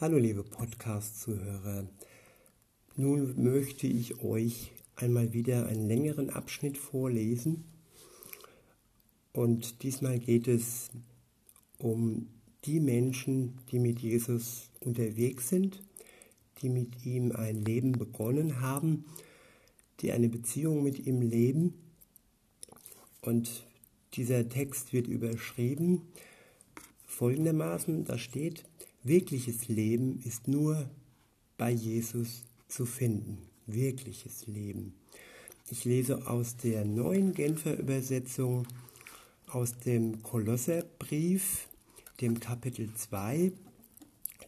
Hallo liebe Podcast-Zuhörer. Nun möchte ich euch einmal wieder einen längeren Abschnitt vorlesen. Und diesmal geht es um die Menschen, die mit Jesus unterwegs sind, die mit ihm ein Leben begonnen haben, die eine Beziehung mit ihm leben. Und dieser Text wird überschrieben folgendermaßen, da steht, wirkliches Leben ist nur bei Jesus zu finden. Wirkliches Leben. Ich lese aus der neuen Genfer Übersetzung aus dem Kolosserbrief, dem Kapitel 2,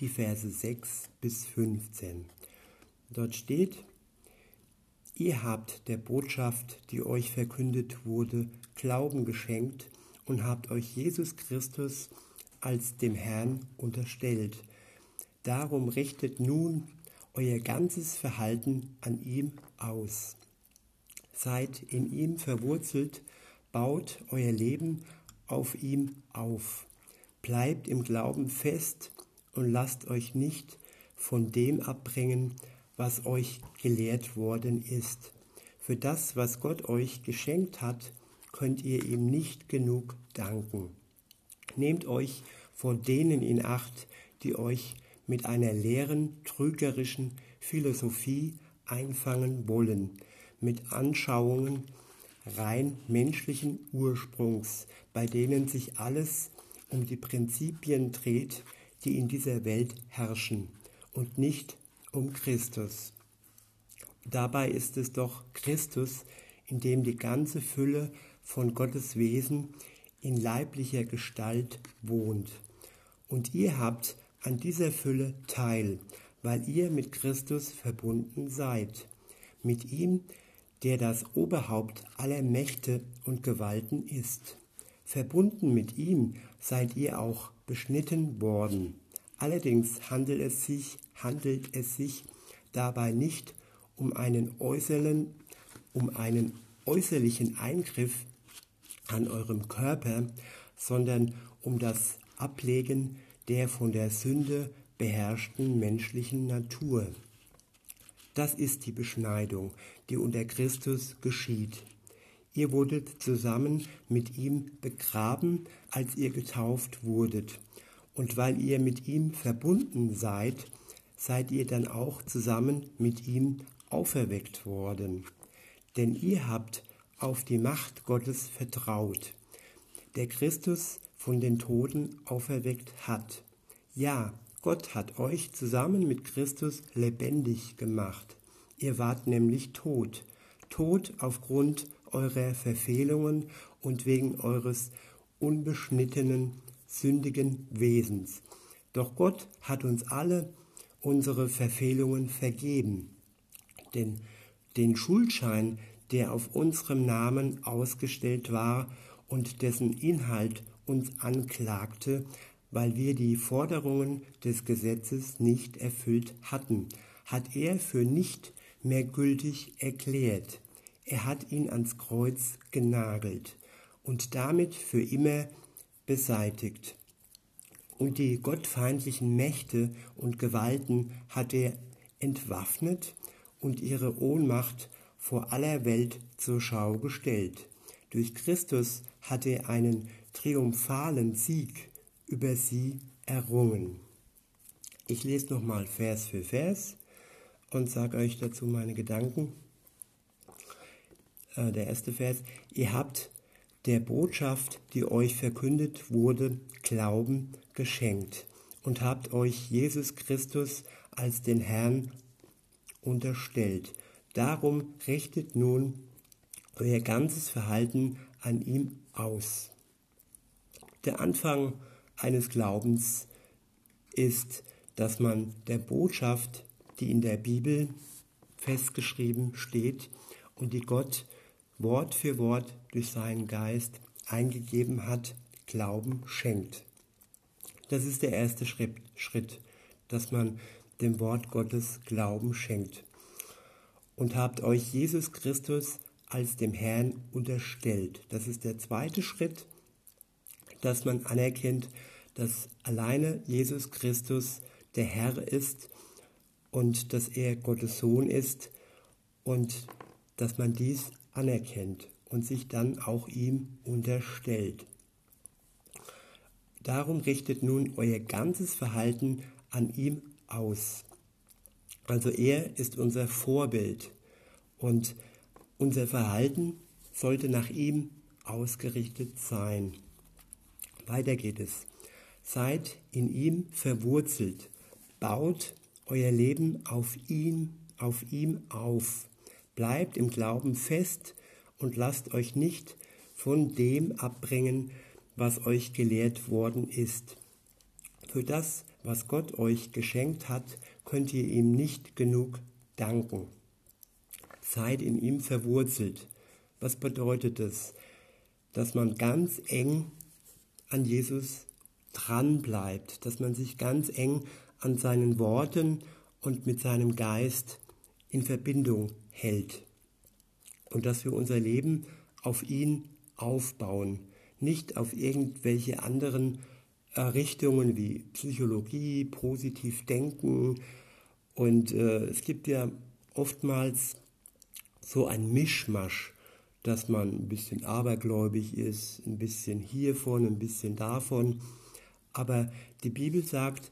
die Verse 6 bis 15. Dort steht, Ihr habt der Botschaft, die euch verkündet wurde, Glauben geschenkt und habt euch Jesus Christus als dem Herrn unterstellt. Darum richtet nun euer ganzes Verhalten an ihm aus. Seid in ihm verwurzelt, baut euer Leben auf ihm auf. Bleibt im Glauben fest und lasst euch nicht von dem abbringen, was euch gelehrt worden ist. Für das, was Gott euch geschenkt hat, könnt ihr ihm nicht genug danken. Nehmt euch vor denen in Acht, die euch mit einer leeren, trügerischen Philosophie einfangen wollen, mit Anschauungen rein menschlichen Ursprungs, bei denen sich alles um die Prinzipien dreht, die in dieser Welt herrschen und nicht um Christus. Dabei ist es doch Christus, in dem die ganze Fülle von Gottes Wesen in leiblicher Gestalt wohnt. Und ihr habt an dieser Fülle teil, weil ihr mit Christus verbunden seid. Mit ihm, der das Oberhaupt aller Mächte und Gewalten ist. Verbunden mit ihm seid ihr auch beschnitten worden. Allerdings handelt es sich, handelt es sich dabei nicht um einen äußeren, um einen äußerlichen Eingriff an eurem Körper, sondern um das Ablegen der von der Sünde beherrschten menschlichen Natur. Das ist die Beschneidung, die unter Christus geschieht. Ihr wurdet zusammen mit ihm begraben, als ihr getauft wurdet. Und weil ihr mit ihm verbunden seid, seid ihr dann auch zusammen mit ihm auferweckt worden. Denn ihr habt auf die Macht Gottes vertraut, der Christus von den Toten auferweckt hat. Ja, Gott hat euch zusammen mit Christus lebendig gemacht. Ihr wart nämlich tot, tot aufgrund eurer Verfehlungen und wegen eures unbeschnittenen, sündigen Wesens. Doch Gott hat uns alle unsere Verfehlungen vergeben. Denn den Schuldschein, der auf unserem Namen ausgestellt war und dessen Inhalt uns anklagte, weil wir die Forderungen des Gesetzes nicht erfüllt hatten, hat er für nicht mehr gültig erklärt. Er hat ihn ans Kreuz genagelt und damit für immer beseitigt. Und die gottfeindlichen Mächte und Gewalten hat er entwaffnet und ihre Ohnmacht vor aller Welt zur Schau gestellt. Durch Christus hat er einen triumphalen Sieg über sie errungen. Ich lese nochmal Vers für Vers und sage euch dazu meine Gedanken. Äh, der erste Vers, ihr habt der Botschaft, die euch verkündet wurde, Glauben geschenkt und habt euch Jesus Christus als den Herrn unterstellt. Darum richtet nun euer ganzes Verhalten an ihm aus. Der Anfang eines Glaubens ist, dass man der Botschaft, die in der Bibel festgeschrieben steht und die Gott Wort für Wort durch seinen Geist eingegeben hat, Glauben schenkt. Das ist der erste Schritt, dass man dem Wort Gottes Glauben schenkt. Und habt euch Jesus Christus als dem Herrn unterstellt. Das ist der zweite Schritt, dass man anerkennt, dass alleine Jesus Christus der Herr ist und dass er Gottes Sohn ist und dass man dies anerkennt und sich dann auch ihm unterstellt. Darum richtet nun euer ganzes Verhalten an ihm aus. Also er ist unser Vorbild und unser Verhalten sollte nach ihm ausgerichtet sein. Weiter geht es. Seid in ihm verwurzelt, baut euer Leben auf ihn, auf ihm auf. Bleibt im Glauben fest und lasst euch nicht von dem abbringen, was euch gelehrt worden ist. Für das, was Gott euch geschenkt hat, könnt ihr ihm nicht genug danken. Seid in ihm verwurzelt. Was bedeutet das? Dass man ganz eng an Jesus dran bleibt, dass man sich ganz eng an seinen Worten und mit seinem Geist in Verbindung hält und dass wir unser Leben auf ihn aufbauen nicht auf irgendwelche anderen Richtungen wie Psychologie, positiv denken. Und äh, es gibt ja oftmals so ein Mischmasch, dass man ein bisschen abergläubig ist, ein bisschen hiervon, ein bisschen davon. Aber die Bibel sagt,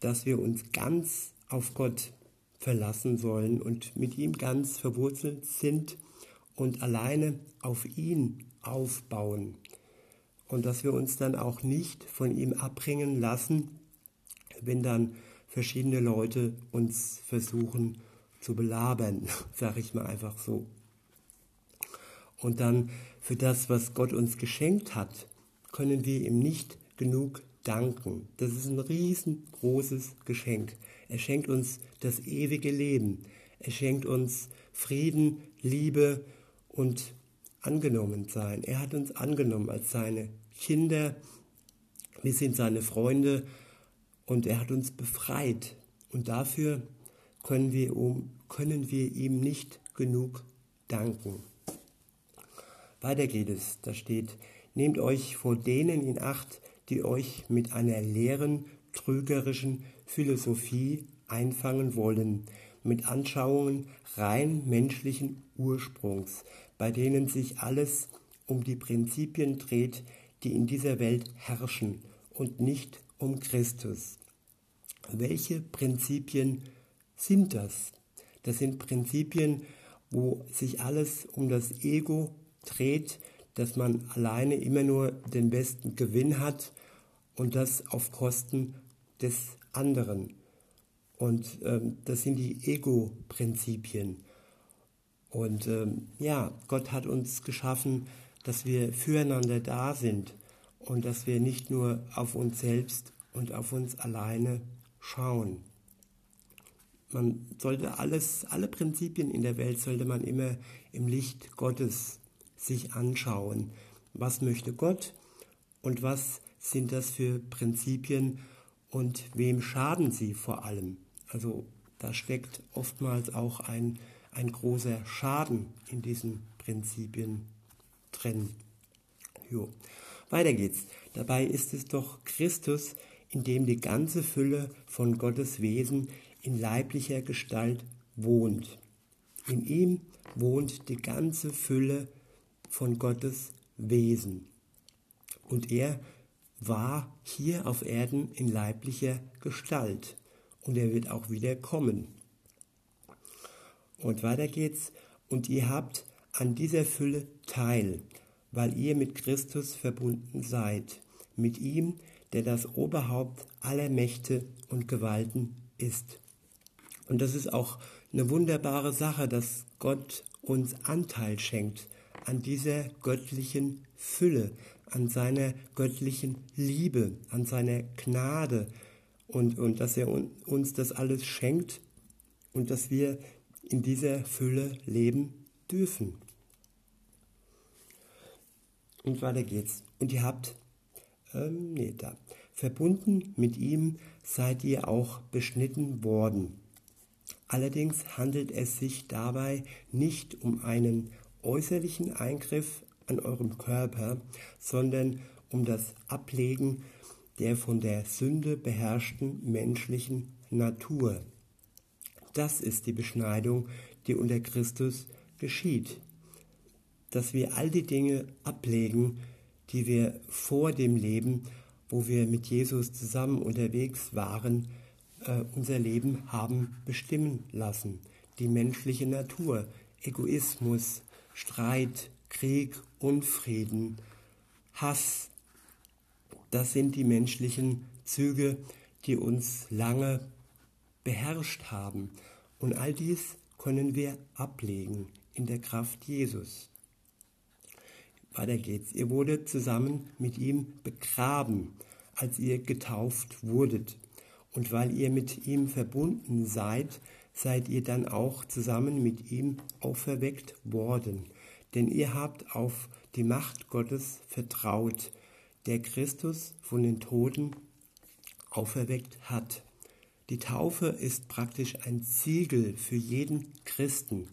dass wir uns ganz auf Gott verlassen sollen und mit ihm ganz verwurzelt sind und alleine auf ihn aufbauen und dass wir uns dann auch nicht von ihm abbringen lassen, wenn dann verschiedene Leute uns versuchen zu belabern, sage ich mal einfach so. Und dann für das, was Gott uns geschenkt hat, können wir ihm nicht genug danken. Das ist ein riesengroßes Geschenk. Er schenkt uns das ewige Leben. Er schenkt uns Frieden, Liebe und angenommen sein. Er hat uns angenommen als seine Kinder. Wir sind seine Freunde und er hat uns befreit. Und dafür können wir, um, können wir ihm nicht genug danken. Weiter geht es. Da steht, nehmt euch vor denen in Acht, die euch mit einer leeren, trügerischen Philosophie einfangen wollen, mit Anschauungen rein menschlichen Ursprungs, bei denen sich alles um die Prinzipien dreht, die in dieser Welt herrschen und nicht um Christus. Welche Prinzipien sind das? Das sind Prinzipien, wo sich alles um das Ego dreht, dass man alleine immer nur den besten Gewinn hat und das auf Kosten des anderen. Und ähm, das sind die Ego-Prinzipien. Und ähm, ja, Gott hat uns geschaffen, dass wir füreinander da sind und dass wir nicht nur auf uns selbst und auf uns alleine schauen. Man sollte alles, alle Prinzipien in der Welt sollte man immer im Licht Gottes sich anschauen. Was möchte Gott und was sind das für Prinzipien und wem schaden sie vor allem? Also da steckt oftmals auch ein ein großer Schaden in diesen Prinzipien drin. Jo. Weiter geht's. Dabei ist es doch Christus, in dem die ganze Fülle von Gottes Wesen in leiblicher Gestalt wohnt. In ihm wohnt die ganze Fülle von Gottes Wesen. Und er war hier auf Erden in leiblicher Gestalt. Und er wird auch wieder kommen. Und weiter geht's. Und ihr habt an dieser Fülle teil, weil ihr mit Christus verbunden seid, mit ihm, der das Oberhaupt aller Mächte und Gewalten ist. Und das ist auch eine wunderbare Sache, dass Gott uns Anteil schenkt an dieser göttlichen Fülle, an seiner göttlichen Liebe, an seiner Gnade und, und dass er uns das alles schenkt und dass wir in dieser Fülle leben dürfen. Und weiter geht's. Und ihr habt, ähm, nee, da, verbunden mit ihm seid ihr auch beschnitten worden. Allerdings handelt es sich dabei nicht um einen äußerlichen Eingriff an eurem Körper, sondern um das Ablegen der von der Sünde beherrschten menschlichen Natur. Das ist die Beschneidung, die unter Christus geschieht. Dass wir all die Dinge ablegen, die wir vor dem Leben, wo wir mit Jesus zusammen unterwegs waren, äh, unser Leben haben bestimmen lassen. Die menschliche Natur, Egoismus, Streit, Krieg, Unfrieden, Hass, das sind die menschlichen Züge, die uns lange beherrscht haben. Und all dies können wir ablegen in der Kraft Jesus. Weiter geht's. Ihr wurdet zusammen mit ihm begraben, als ihr getauft wurdet. Und weil ihr mit ihm verbunden seid, seid ihr dann auch zusammen mit ihm auferweckt worden. Denn ihr habt auf die Macht Gottes vertraut, der Christus von den Toten auferweckt hat. Die Taufe ist praktisch ein Siegel für jeden Christen.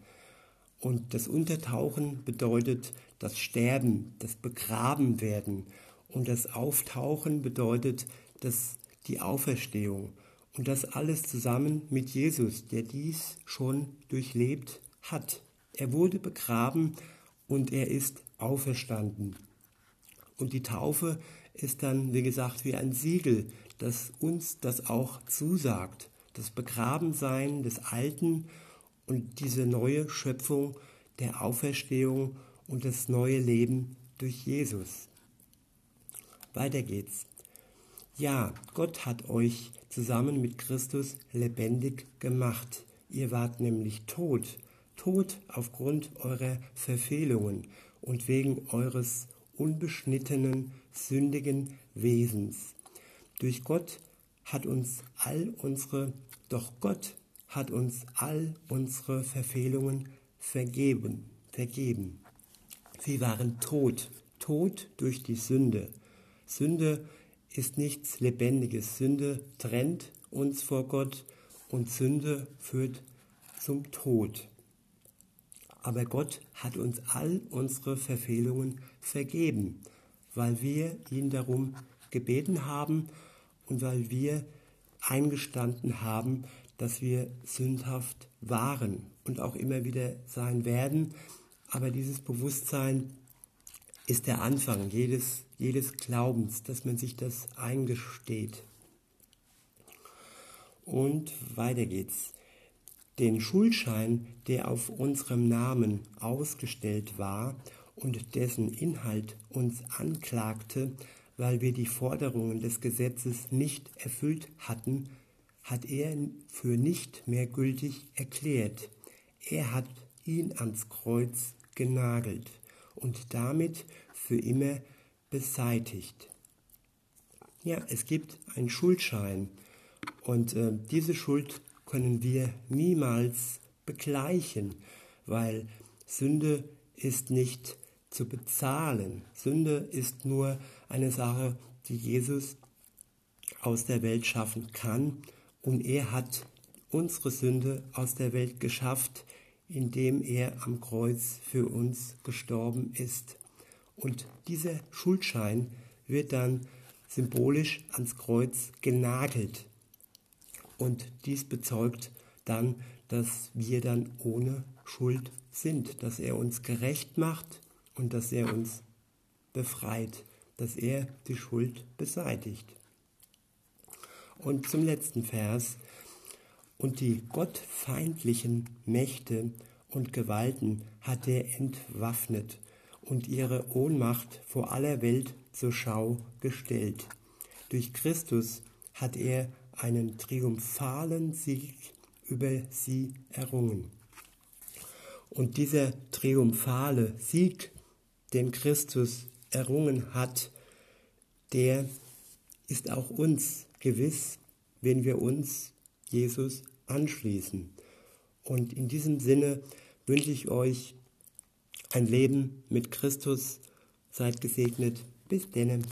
Und das Untertauchen bedeutet das Sterben, das Begrabenwerden. Und das Auftauchen bedeutet das, die Auferstehung. Und das alles zusammen mit Jesus, der dies schon durchlebt hat. Er wurde begraben und er ist auferstanden. Und die Taufe ist dann, wie gesagt, wie ein Siegel, das uns das auch zusagt. Das Begrabensein des Alten und diese neue Schöpfung der Auferstehung und das neue Leben durch Jesus. Weiter geht's. Ja, Gott hat euch zusammen mit Christus lebendig gemacht. Ihr wart nämlich tot, tot aufgrund eurer Verfehlungen und wegen eures unbeschnittenen, sündigen Wesens. Durch Gott hat uns all unsere, doch Gott hat uns all unsere Verfehlungen vergeben, vergeben. Sie waren tot, tot durch die Sünde. Sünde ist nichts Lebendiges. Sünde trennt uns vor Gott und Sünde führt zum Tod. Aber Gott hat uns all unsere Verfehlungen vergeben, weil wir ihn darum gebeten haben und weil wir eingestanden haben, dass wir sündhaft waren und auch immer wieder sein werden. Aber dieses Bewusstsein ist der Anfang jedes, jedes Glaubens, dass man sich das eingesteht. Und weiter geht's. Den Schuldschein, der auf unserem Namen ausgestellt war und dessen Inhalt uns anklagte, weil wir die Forderungen des Gesetzes nicht erfüllt hatten, hat er für nicht mehr gültig erklärt. Er hat ihn ans Kreuz genagelt und damit für immer beseitigt. Ja, es gibt einen Schuldschein und äh, diese Schuld können wir niemals begleichen, weil Sünde ist nicht zu bezahlen. Sünde ist nur eine Sache, die Jesus aus der Welt schaffen kann und er hat unsere Sünde aus der Welt geschafft, indem er am Kreuz für uns gestorben ist. Und dieser Schuldschein wird dann symbolisch ans Kreuz genagelt. Und dies bezeugt dann, dass wir dann ohne Schuld sind, dass er uns gerecht macht und dass er uns befreit, dass er die Schuld beseitigt. Und zum letzten Vers. Und die gottfeindlichen Mächte und Gewalten hat er entwaffnet und ihre Ohnmacht vor aller Welt zur Schau gestellt. Durch Christus hat er einen triumphalen Sieg über sie errungen. Und dieser triumphale Sieg, den Christus errungen hat, der ist auch uns gewiss, wenn wir uns Jesus anschließen. Und in diesem Sinne wünsche ich euch ein Leben mit Christus. Seid gesegnet. Bis denen.